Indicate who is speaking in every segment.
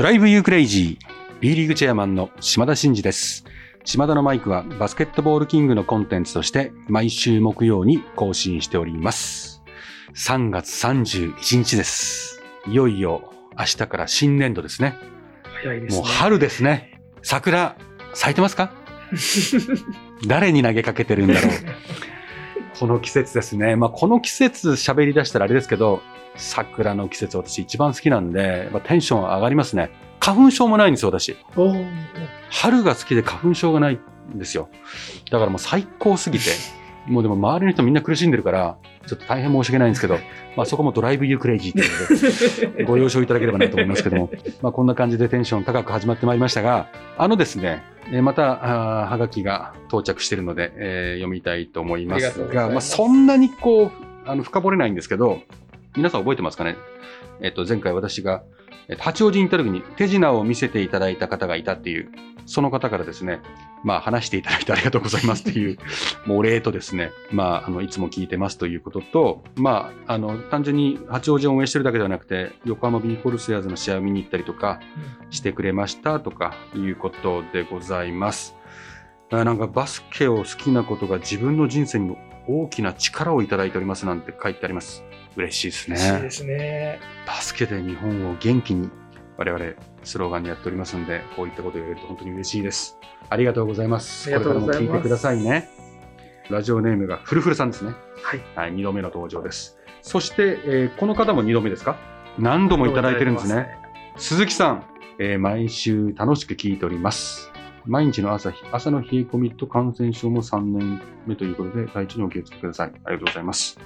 Speaker 1: ドライブユークレイジー B リーグチェアマンの島田真二です。島田のマイクはバスケットボールキングのコンテンツとして毎週木曜に更新しております。3月31日です。いよいよ明日から新年度ですね。
Speaker 2: 早いですね。
Speaker 1: もう春ですね。桜咲いてますか？誰に投げかけてるんだろう。この季節ですね。まあ、この季節喋り出したらあれですけど、桜の季節私一番好きなんで、まあ、テンション上がりますね。花粉症もないんですよ、私。春が好きで花粉症がないんですよ。だからもう最高すぎて、もうでも周りの人みんな苦しんでるから、ちょっと大変申し訳ないんですけど、まあそこもドライブユークレイジーっていうので、ご了承いただければなと思いますけども、まあこんな感じでテンション高く始まってまいりましたが、あのですね、えーまた、はがきが到着しているので、えー読みたいと思います
Speaker 2: がま
Speaker 1: あそんなにこう、あの、深掘れないんですけど、皆さん覚えてますかね？えっと、前回私が、えっと八王子に行った時に手品を見せていただいた方がいたっていう、その方からですね、まあ話していただいてありがとうございますっていう、もうお礼とですね、まあ、あの、いつも聞いてますということと、まあ、あの、単純に八王子を運営してるだけではなくて、横浜ビーコルセアーズの試合を見に行ったりとかしてくれましたとかいうことでございます。あなんかバスケを好きなことが自分の人生にも大きな力をいただいておりますなんて書いてあります。嬉しいですね。
Speaker 2: 嬉しいですね。
Speaker 1: バスケで日本を元気に我々スローガンにやっておりますので、こういったことを言えると本当に嬉しいです。ありがとうございます。
Speaker 2: ありがとうございます
Speaker 1: これからも聞いてくださいね。ラジオネームがフルフルさんですね。
Speaker 2: はい。
Speaker 1: はい、2度目の登場です。そして、えーこの方も2度目ですか？何度もいただいてるんですね。鈴木さん、えー毎週楽しく聞いております。毎日の朝日、朝の冷え込みと感染症も3年目ということで、体調にお気をつけください。ありがとうございます。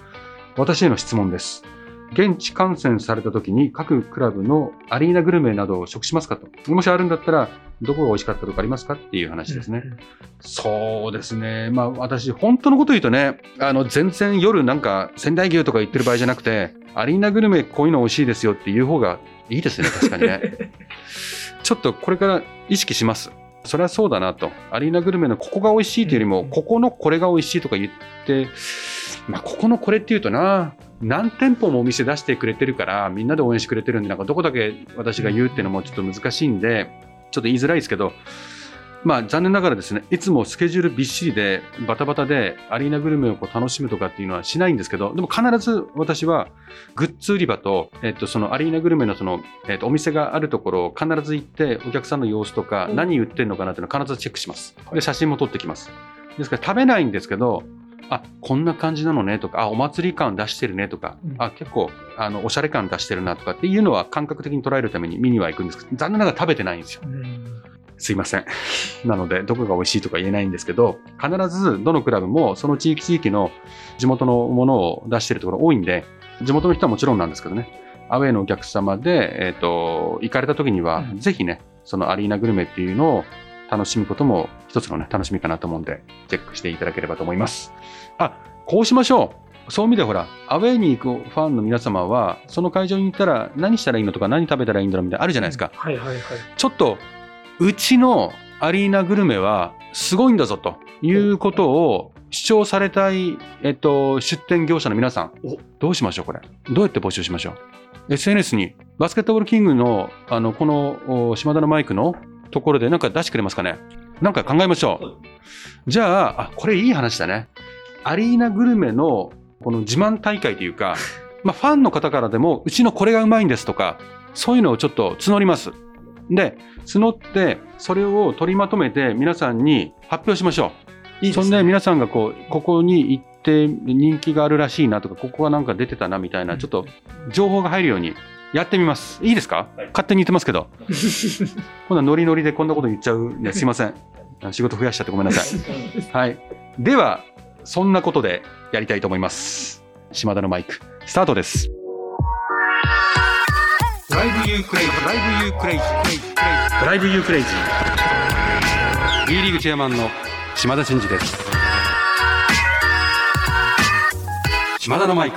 Speaker 1: 私への質問です。現地観戦された時に各クラブのアリーナグルメなどを食しますかと。もしあるんだったら、どこが美味しかったとかありますか？っていう話ですね。
Speaker 2: うんうん
Speaker 1: そうですね。まあ私、本当のこと言うとね、あの、全然夜なんか仙台牛とか言ってる場合じゃなくて、アリーナグルメこういうの美味しいですよっていう方がいいですね、確かにね。ちょっとこれから意識します。それはそうだなと。アリーナグルメのここが美味しいというよりも、
Speaker 2: うん
Speaker 1: ここのこれが美味しいとか言って、まあ、ここのこれっていうとな、何店舗もお店出してくれてるから、みんなで応援してくれてるんで、なんかどこだけ私が言うっていうのもちょっと難しいんで、ちょっと言いづらいですけど、まあ残念ながらですね、いつもスケジュールびっしりで、バタバタでアリーナグルメをこう楽しむとかっていうのはしないんですけど、でも必ず私はグッズ売り場と、えっと、そのアリーナグルメのその、えっと、お店があるところを必ず行って、お客さんの様子とか、
Speaker 2: うん
Speaker 1: 何売ってるのかなっていうのを必ずチェックします。で、写真も撮ってきます。ですから食べないんですけど、あこんな感じなのねとか、あお祭り感出してるねとか、
Speaker 2: うん
Speaker 1: あ結構あのおしゃれ感出してるなとかっていうのは感覚的に捉えるために見には行くんですけど、残念ながら食べてないんですよ。
Speaker 2: うん
Speaker 1: すいません。なので、どこが美味しいとか言えないんですけど、必ずどのクラブもその地域地域の地元のものを出してるところ多いんで、地元の人はもちろんなんですけどね、アウェーのお客様で、えっ、と、行かれた時には、
Speaker 2: うん
Speaker 1: ぜひね、そのアリーナグルメっていうのを楽しむことも一つのね、楽しみかなと思うんで、チェックしていただければと思います。あ、こうしましょう。そういう意味でほら、アウェーに行くファンの皆様は、その会場に行ったら何したらいいのとか何食べたらいいんだろうみたいなのあるじゃないですか。
Speaker 2: はいはいはい。
Speaker 1: ちょっと、うちのアリーナグルメはすごいんだぞということを主張されたい、えっと、出店業者の皆さん
Speaker 2: お、
Speaker 1: どうしましょう、これ。どうやって募集しましょう？SNS に、バスケットボールキングの、あの、この、お島田のマイクのところでなんか出してくれますかね？なんか考えましょう。じゃあ、あ、これいい話だね。アリーナグルメの、この自慢大会というか、まあ、ファンの方からでも、うちのこれがうまいんですとか、そういうのをちょっと募ります。で、募って、それを取りまとめて皆さんに発表しましょう。
Speaker 2: いいね。
Speaker 1: そんで皆さんがこう、ここに行って人気があるらしいなとか、ここはなんか出てたなみたいな、ちょっと情報が入るようにやってみます。いいですか、
Speaker 2: はい
Speaker 1: 勝手に言ってますけど。今度はノリノリでこんなこと言っちゃうね。すいません。仕事増やしちゃってごめんなさい。はい。では、そんなことでやりたいと思います。島田のマイク、スタートです。Drive you crazy、drive you crazy、drive you crazy。B リーグチェアマンの島田慎二です。島田のマイク。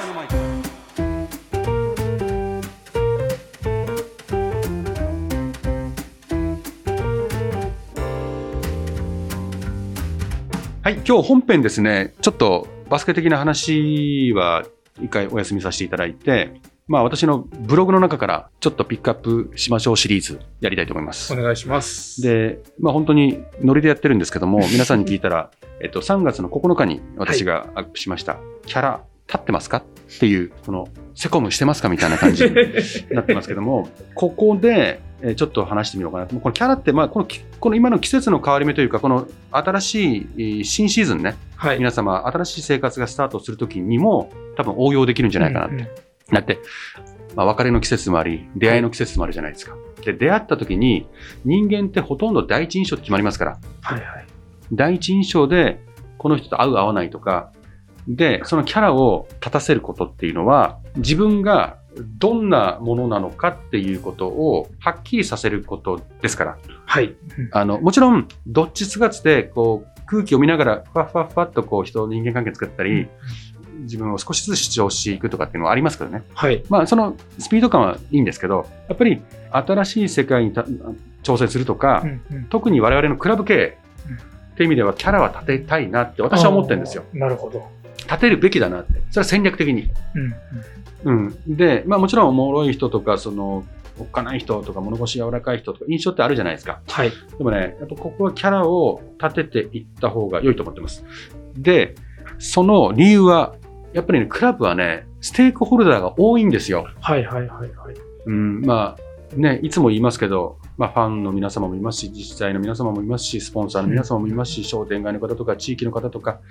Speaker 1: はい、今日本編ですね、ちょっとバスケ的な話は一回お休みさせていただいて、まあ私のブログの中からちょっとピックアップしましょうシリーズやりたいと思います
Speaker 2: お。願いします。
Speaker 1: で、まあ本当にノリでやってるんですけども、皆さんに聞いたら、えっと、3月の9日に私がアップしました、キャラ立ってますか？っていう、この、セコムしてますか？みたいな感じに なってますけども、ここで、えーちょっと話してみようかなと。このキャラって、まあ、このき、この今の季節の変わり目というか、この新しいえー新シーズンね、
Speaker 2: はい。
Speaker 1: 皆様、新しい生活がスタートするときにも、多分応用できるんじゃないかなって。
Speaker 2: うんうん
Speaker 1: だって、まあ、別れの季節もあり、出会いの季節もあるじゃないですか。で、出会ったときに、人間ってほとんど第一印象で決まりますから。
Speaker 2: はいはい。
Speaker 1: 第一印象で、この人と合う合わないとか、で、そのキャラを立たせることっていうのは、自分がどんなものなのかっていうことをはっきりさせることですから。
Speaker 2: はい。
Speaker 1: あの、もちろん、どっちつかつで、こう、空気を見ながら、ふわふわふわっとこう、人、人間関係作ったり、自分を少しずつ主張していくとかっていうのはありますけどね。
Speaker 2: はい。
Speaker 1: まあ、そのスピード感はいいんですけど、やっぱり新しい世界にた挑戦するとか、
Speaker 2: うんうん
Speaker 1: 特に我々のクラブ系っていう意味ではキャラは立てたいなって私は思ってるんですよ。
Speaker 2: なるほど。
Speaker 1: 立てるべきだなって。それは戦略的に。
Speaker 2: うんうん
Speaker 1: うん。で、まあもちろんおもろい人とか、その、おっかない人とか、物腰柔らかい人とか、印象ってあるじゃないですか。
Speaker 2: はい。
Speaker 1: でもね、やっぱここはキャラを立てていった方が良いと思ってます。で、その理由は、やっぱりね、クラブはね、ステークホルダーが多いんですよ。
Speaker 2: はいはいはいはい。
Speaker 1: うん、まあ、ね、いつも言いますけど、まあ、ファンの皆様もいますし、自治体の皆様もいますし、スポンサーの皆様もいますし、商店街の方とか、地域の方とか、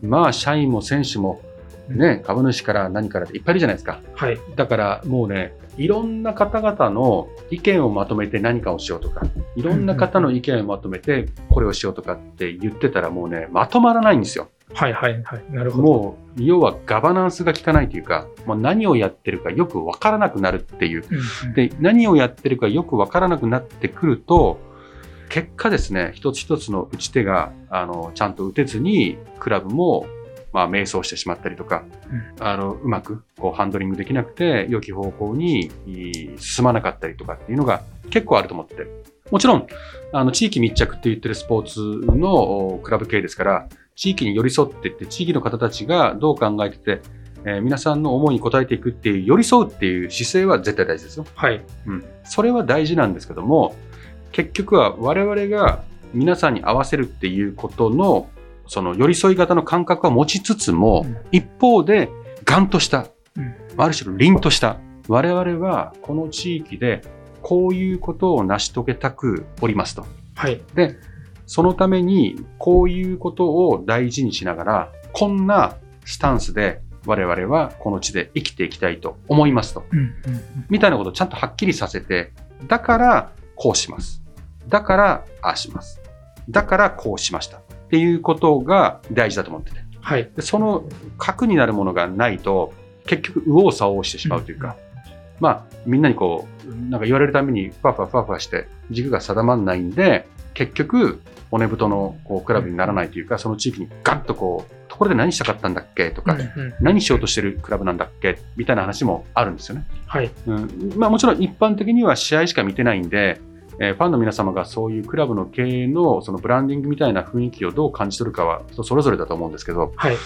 Speaker 1: まあ、社員も選手も、ね、株主から何からっていっぱいいるじゃないですか。
Speaker 2: はい。
Speaker 1: だから、もうね、いろんな方々の意見をまとめて何かをしようとか、いろんな方の意見をまとめてこれをしようとかって言ってたらもうね、まとまらないんですよ。
Speaker 2: はいはいはい。なるほど。
Speaker 1: もう、要はガバナンスが効かないというか、もう何をやってるかよくわからなくなるっていう。
Speaker 2: うんうん
Speaker 1: で、何をやってるかよくわからなくなってくると、結果ですね、一つ一つの打ち手が、あの、ちゃんと打てずに、クラブも、まあ、迷走してしまったりとか、あの、うまく、こう、ハンドリングできなくて、良き方向に進まなかったりとかっていうのが結構あると思ってて。もちろん、あの、地域密着って言ってるスポーツのおクラブ系ですから、地域に寄り添っていって、地域の方たちがどう考えてて、えー皆さんの思いに応えていくっていう、寄り添うっていう姿勢は絶対大事ですよ。
Speaker 2: はい。
Speaker 1: うん。それは大事なんですけども、結局は我々が皆さんに合わせるっていうことの、その寄り添い型の感覚は持ちつつも、
Speaker 2: うん
Speaker 1: 一方で、ガンとした、
Speaker 2: うん
Speaker 1: ある種の凛とした、我々はこの地域でこういうことを成し遂げたくおりますと。
Speaker 2: はい。
Speaker 1: で、そのためにこういうことを大事にしながら、こんなスタンスで我々はこの地で生きていきたいと思いますと。
Speaker 2: うんうん
Speaker 1: みたいなことをちゃんとはっきりさせて、だからこうします。だからああします。だからこうしました。っていうことが大事だと思ってて。
Speaker 2: はい。
Speaker 1: でその核になるものがないと、結局右往左往してしまうというか、まあみんなにこう、なんか言われるためにふわふわふわふわして軸が定まんないんで、結局骨太のこうクラブにならないというか、その地域にガンとこう、ところで何したかったんだっけとか、
Speaker 2: うんうん
Speaker 1: 何しようとしてるクラブなんだっけみたいな話もあるんですよね。
Speaker 2: はい。
Speaker 1: うんまあ、もちろん一般的には試合しか見てないんで、えーファンの皆様がそういうクラブの経営のそのブランディングみたいな雰囲気をどう感じ取るかは人それぞれだと思うんですけど、
Speaker 2: はい。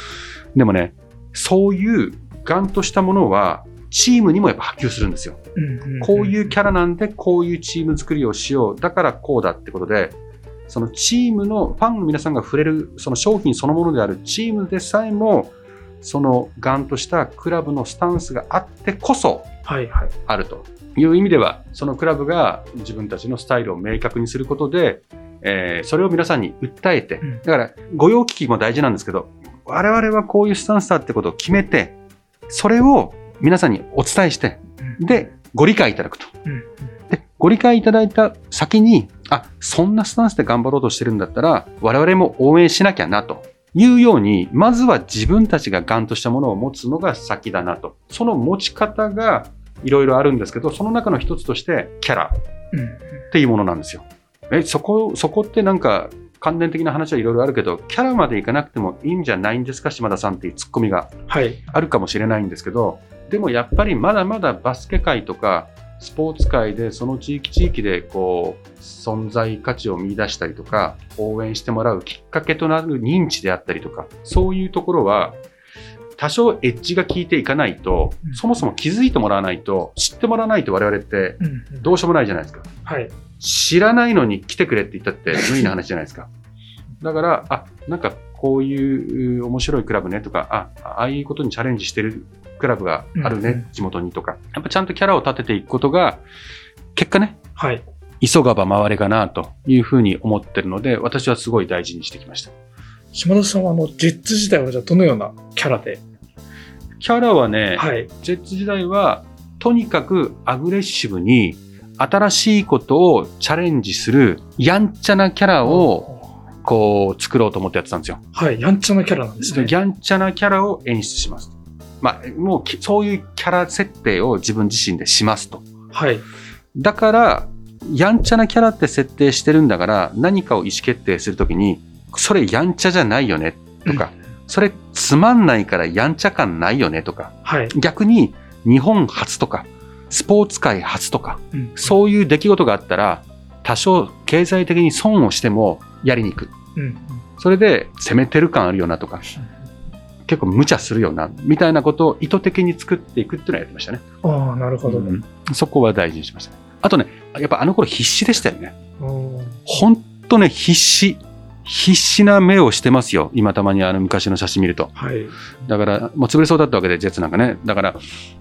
Speaker 1: でもね、そういうガンとしたものはチームにもやっぱ波及するんですよ。こういうキャラなんでこういうチーム作りをしよう。だからこうだってことで、そのチームのファンの皆さんが触れるその商品そのものであるチームでさえも、そのガンとしたクラブのスタンスがあってこそ。あるという意味では、そのクラブが自分たちのスタイルを明確にすることで、えーそれを皆さんに訴えて
Speaker 2: うん、
Speaker 1: だから、御用聞きも大事なんですけど、我々はこういうスタンスだってことを決めて、それを皆さんにお伝えして、
Speaker 2: うん
Speaker 1: で、ご理解いただくと。
Speaker 2: うん
Speaker 1: で、ご理解いただいた先に、あ、そんなスタンスで頑張ろうとしてるんだったら、我々も応援しなきゃなと。いうように、まずは自分たちがガンとしたものを持つのが先だなと。その持ち方がいろいろあるんですけど、その中の一つとして、キャラっていうものなんですよ。え、そこ、そこってなんか、関連的な話はいろいろあるけど、キャラまでいかなくてもいいんじゃないんですか、島田さんっていうツッコミが
Speaker 2: はい。
Speaker 1: あるかもしれないんですけど、でもやっぱりまだまだバスケ界とか、スポーツ界でその地域地域でこう、存在価値を見出したりとか、応援してもらうきっかけとなる認知であったりとか、そういうところは、多少エッジが効いていかないと、
Speaker 2: うん
Speaker 1: そもそも気づいてもらわないと、知ってもらわないと我々って
Speaker 2: うんうん
Speaker 1: どうしようもないじゃないですか。
Speaker 2: はい。
Speaker 1: 知らないのに来てくれって言ったって無理な話じゃないですか。だから、あ、なんかこういうう面白いクラブねとか、あ、ああいうことにチャレンジしてるクラブがあるね、
Speaker 2: うんうん
Speaker 1: 地元にとか。やっぱちゃんとキャラを立てていくことが、結果ね、
Speaker 2: はい。
Speaker 1: 急がば回れかなというふうに思ってるので、私はすごい大事にしてきました。
Speaker 2: 島田さんは、あの、ジェッツ時代は、じゃあ、どのようなキャラで？
Speaker 1: キャラはね、
Speaker 2: はい。
Speaker 1: ジェッツ時代は、とにかくアグレッシブに、新しいことをチャレンジする、やんちゃなキャラを、こう、作ろうと思ってやってたんですよ。
Speaker 2: はい。やんちゃなキャラなんですね。
Speaker 1: やんちゃなキャラを演出します。まあ、もうき、そういうキャラ設定を自分自身でしますと。
Speaker 2: はい。
Speaker 1: だから、やんちゃなキャラって設定してるんだから、何かを意思決定するときに、それやんちゃじゃないよねとか、それつまんないからやんちゃ感ないよねとか、
Speaker 2: はい。
Speaker 1: 逆に日本初とか、スポーツ界初とか、
Speaker 2: うん
Speaker 1: そういう出来事があったら、多少経済的に損をしてもやりに行く。
Speaker 2: うんうん
Speaker 1: それで攻めてる感あるよなとか、結構無茶するよな、みたいなことを意図的に作っていくっていうのをやってましたね。
Speaker 2: ああ、なるほど。
Speaker 1: うんそこは大事にしましたね。あとね、やっぱあの頃必死でしたよね。
Speaker 2: うん
Speaker 1: ほんとね、必死。必死な目をしてますよ。今たまにあの昔の写真見ると。
Speaker 2: はい。
Speaker 1: だから、もう潰れそうだったわけで、ジェッツなんかね。だから、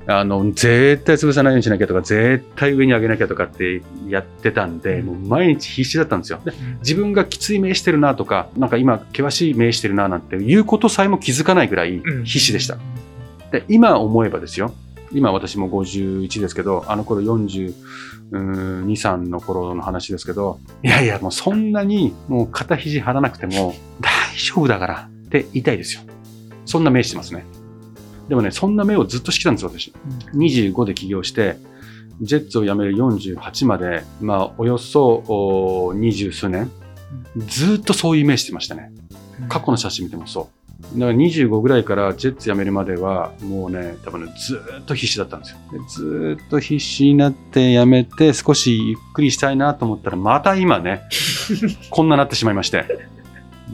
Speaker 1: あの、絶対潰さないようにしなきゃとか、絶対上に上げなきゃとかってやってたんで、もう毎日必死だったんですよ。で自分がきつい目してるなとか、なんか今、険しい目してるななんていうことさえも気づかないぐらい
Speaker 2: うん
Speaker 1: 必死でした。。で、今思えばですよ。今私も51ですけど、あの頃42、3の頃の話ですけど、いやいや、もうそんなにもう肩肘張らなくても大丈夫だからって言いたいですよ。そんな目してますね。でもね、そんな目をずっとしてきたんですよ、私。25で起業して、ジェッツを辞める48まで、まあ、およそお二十数年、ずっとそういう目してましたね。過去の写真見てもそう。だから25ぐらいからジェッツ辞めるまでは、もうね、多分ね、ずーっと必死だったんですよ。でずーっと必死になって辞めて、少しゆっくりしたいなと思ったら、また今ね、こんななってしまいまして。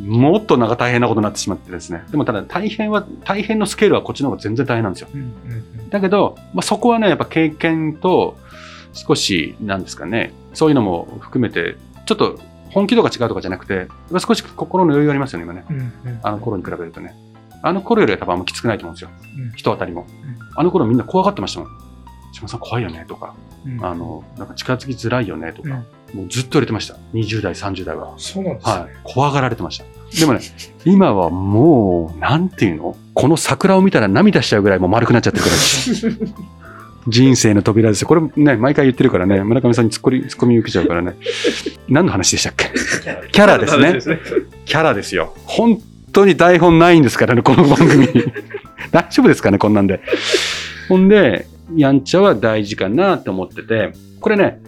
Speaker 1: もっとなんか大変なことになってしまってですね。でもただ大変は、大変のスケールはこっちの方が全然大変なんですよ。だけど、まあ、そこはね、やっぱ経験と、少し、なんですかね、そういうのも含めて、ちょっと本気度が違うとかじゃなくて、少し心の余裕がありますよね、今ね。あの頃に比べるとね。あの頃よりは多分あんまきつくないと思うんですよ。
Speaker 2: うん
Speaker 1: 人当たりも。あの頃みんな怖がってましたもん。島さん怖いよねとか、
Speaker 2: うん
Speaker 1: あの、なんか近づきづらいよねと
Speaker 2: うん
Speaker 1: か、もうずっと言われてました。20代、30代は。
Speaker 2: そうなんですね。
Speaker 1: はい。怖がられてました。でもね、今はもう、なんていうの？この桜を見たら涙しちゃうぐらいもう丸くなっちゃってるから。人生の扉ですよ。これね、毎回言ってるからね、村上さんにツッコミ、ツッコミ受けちゃうからね。何の話でしたっけ？キャラですね。キャラですよ。本当に台本ないんですからね、この番組。大丈夫ですかね、こんなんで。ほんで、やんちゃは大事かなと思ってて、これね、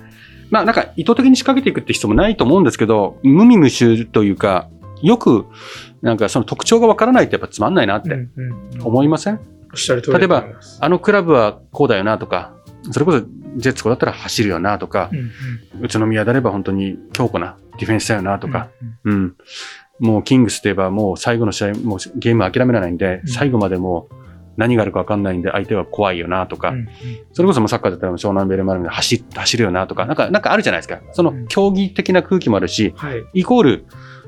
Speaker 1: まあなんか意図的に仕掛けていくって必要もないと思うんですけど、無味無臭というか、よくなんかその特徴がわからないってやっぱつまんないなって
Speaker 2: うんうん
Speaker 1: 思いません、
Speaker 2: おっしゃる通り
Speaker 1: 例えばあのクラブはこうだよなとか、それこそジェッツコだったら走るよなとか
Speaker 2: う、んうん。
Speaker 1: 宇都宮であれば本当に強固なディフェンスだよなとか、
Speaker 2: うん
Speaker 1: うん。もうキングスといえばもう最後の試合、もうゲーム諦められないんで、
Speaker 2: うん。
Speaker 1: 最後までもう何があるか分かんないんで相手は怖いよなとか、
Speaker 2: うんうん。
Speaker 1: それこそサッカーだったら湘南ベルマーレで走走るよなとか、なんか、なんかあるじゃないですか。その
Speaker 2: うん。
Speaker 1: 競技的な空気もあるし、
Speaker 2: はい。
Speaker 1: イコール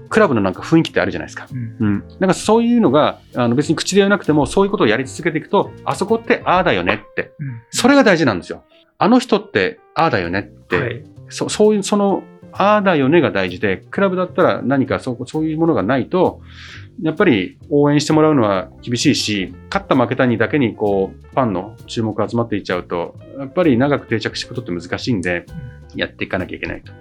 Speaker 1: クラブのなんか雰囲気ってあるじゃないですか。
Speaker 2: うん
Speaker 1: うん。なんかそういうのが、あの別に口で言わなくても、そういうことをやり続けていくと、あそこってああだよねって。
Speaker 2: うん
Speaker 1: それが大事なんですよ。あの人ってああだよねって。
Speaker 2: はい。
Speaker 1: そそういう、その、ああだよねが大事で、クラブだったら何かそうそういうものがないと、やっぱり応援してもらうのは厳しいし、勝った負けたにだけにこう、ファンの注目が集まっていっちゃうと、やっぱり長く定着していくことって難しいんで、やっていかなきゃいけないと。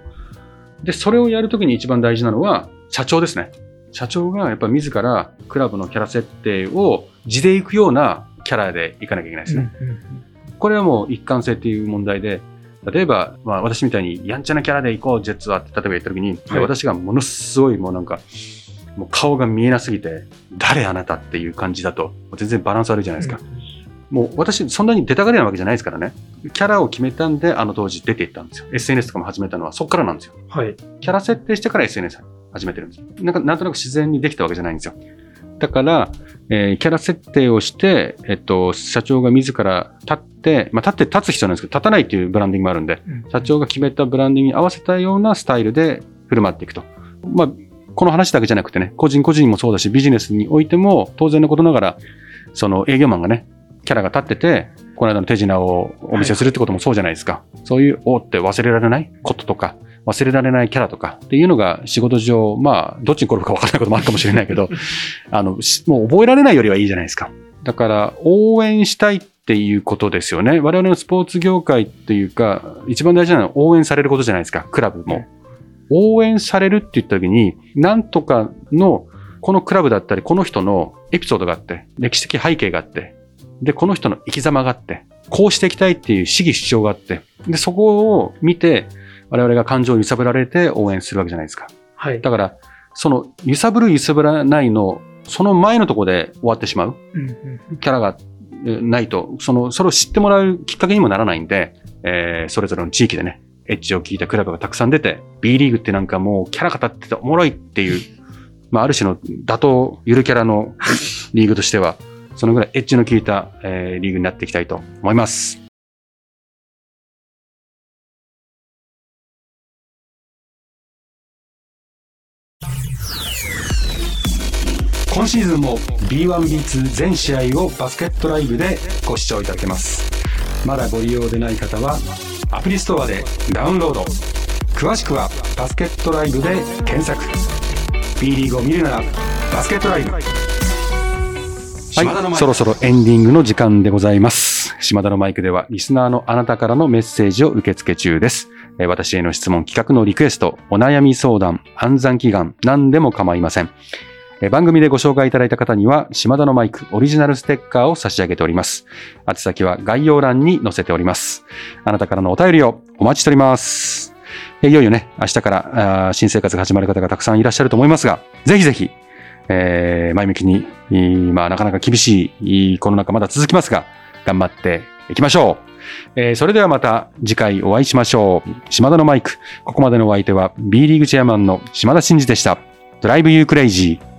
Speaker 1: で、それをやるときに一番大事なのは、社長ですね。社長がやっぱ自らクラブのキャラ設定を地で行くようなキャラでいかなきゃいけないですね。
Speaker 2: うんうん
Speaker 1: これはもう一貫性っていう問題で、例えば、まあ私みたいにやんちゃなキャラで行こう、ジェッツはって例えば言った時に、
Speaker 2: はい
Speaker 1: 私がものすごいもうなんか、もう顔が見えなすぎて、誰あなたっていう感じだと、全然バランス悪いじゃないですか。もう私、そんなに出たがりなわけじゃないですからね。キャラを決めたんで、あの当時出ていったんですよ。SNS とかも始めたのはそこからなんですよ。
Speaker 2: はい。
Speaker 1: キャラ設定してから SNS 始めてるんです。なんか、なんとなく自然にできたわけじゃないんですよ。だから、えーキャラ設定をして、えっと、社長が自ら立って、まあ、立って立つ必要なんですけど、立たないっていうブランディングもあるんで、
Speaker 2: うん
Speaker 1: 社長が決めたブランディングに合わせたようなスタイルで振る舞っていくと。まあ、この話だけじゃなくてね、個人個人もそうだし、ビジネスにおいても当然のことながら、その営業マンがね、キャラが立ってて、この間の手品をお見せするってこともそうじゃないですか。そういう、おーって忘れられないこととか、忘れられないキャラとかっていうのが仕事上、まあ、どっちに転ぶか分からないこともあるかもしれないけど、あの、しもう覚えられないよりはいいじゃないですか。だから、応援したいっていうことですよね。我々のスポーツ業界っていうか、一番大事なのは応援されることじゃないですか、クラブも。応援されるって言った時に、なんとかの、このクラブだったり、この人のエピソードがあって、歴史的背景があって、で、この人の生き様があって、こうしていきたいっていう主義主張があって、で、そこを見て、我々が感情を揺さぶられて応援するわけじゃないですか。
Speaker 2: はい。
Speaker 1: だから、その揺さぶる揺さぶらないの、その前のところで終わってしまう。キャラがえないと、その、それを知ってもらうきっかけにもならないんで、えーそれぞれの地域でね、エッジを聞いたクラブがたくさん出て、B リーグってなんかもうキャラが立ってておもろいっていう、まあ、ある種の打倒ゆるキャラのリーグとしては、そのぐらいエッジの効いた、えーリーグになっていきたいと思います。今シーズンも B1B2 全試合をバスケットライブでご視聴いただけます。まだご利用でない方はアプリストアでダウンロード。詳しくはバスケットライブで検索。B リーグを見るならバスケットライブ。はい、そろそろエンディングの時間でございます。島田のマイクでは、リスナーのあなたからのメッセージを受け付け中です。えー私への質問、企画のリクエスト、お悩み相談、暗算祈願、何でも構いません。えー番組でご紹介いただいた方には、島田のマイクオリジナルステッカーを差し上げております。宛先は概要欄に載せております。あなたからのお便りをお待ちしております。えーいよいよね、明日から新生活が始まる方がたくさんいらっしゃると思いますが、ぜひぜひ、えー前向きに、まあなかなか厳しいいいこの中まだ続きますが、頑張っていきましょう。えーそれではまた次回お会いしましょう。島田のマイク。ここまでのお相手は B リーグチェアマンの島田真二でした。ドライブユークレイジー。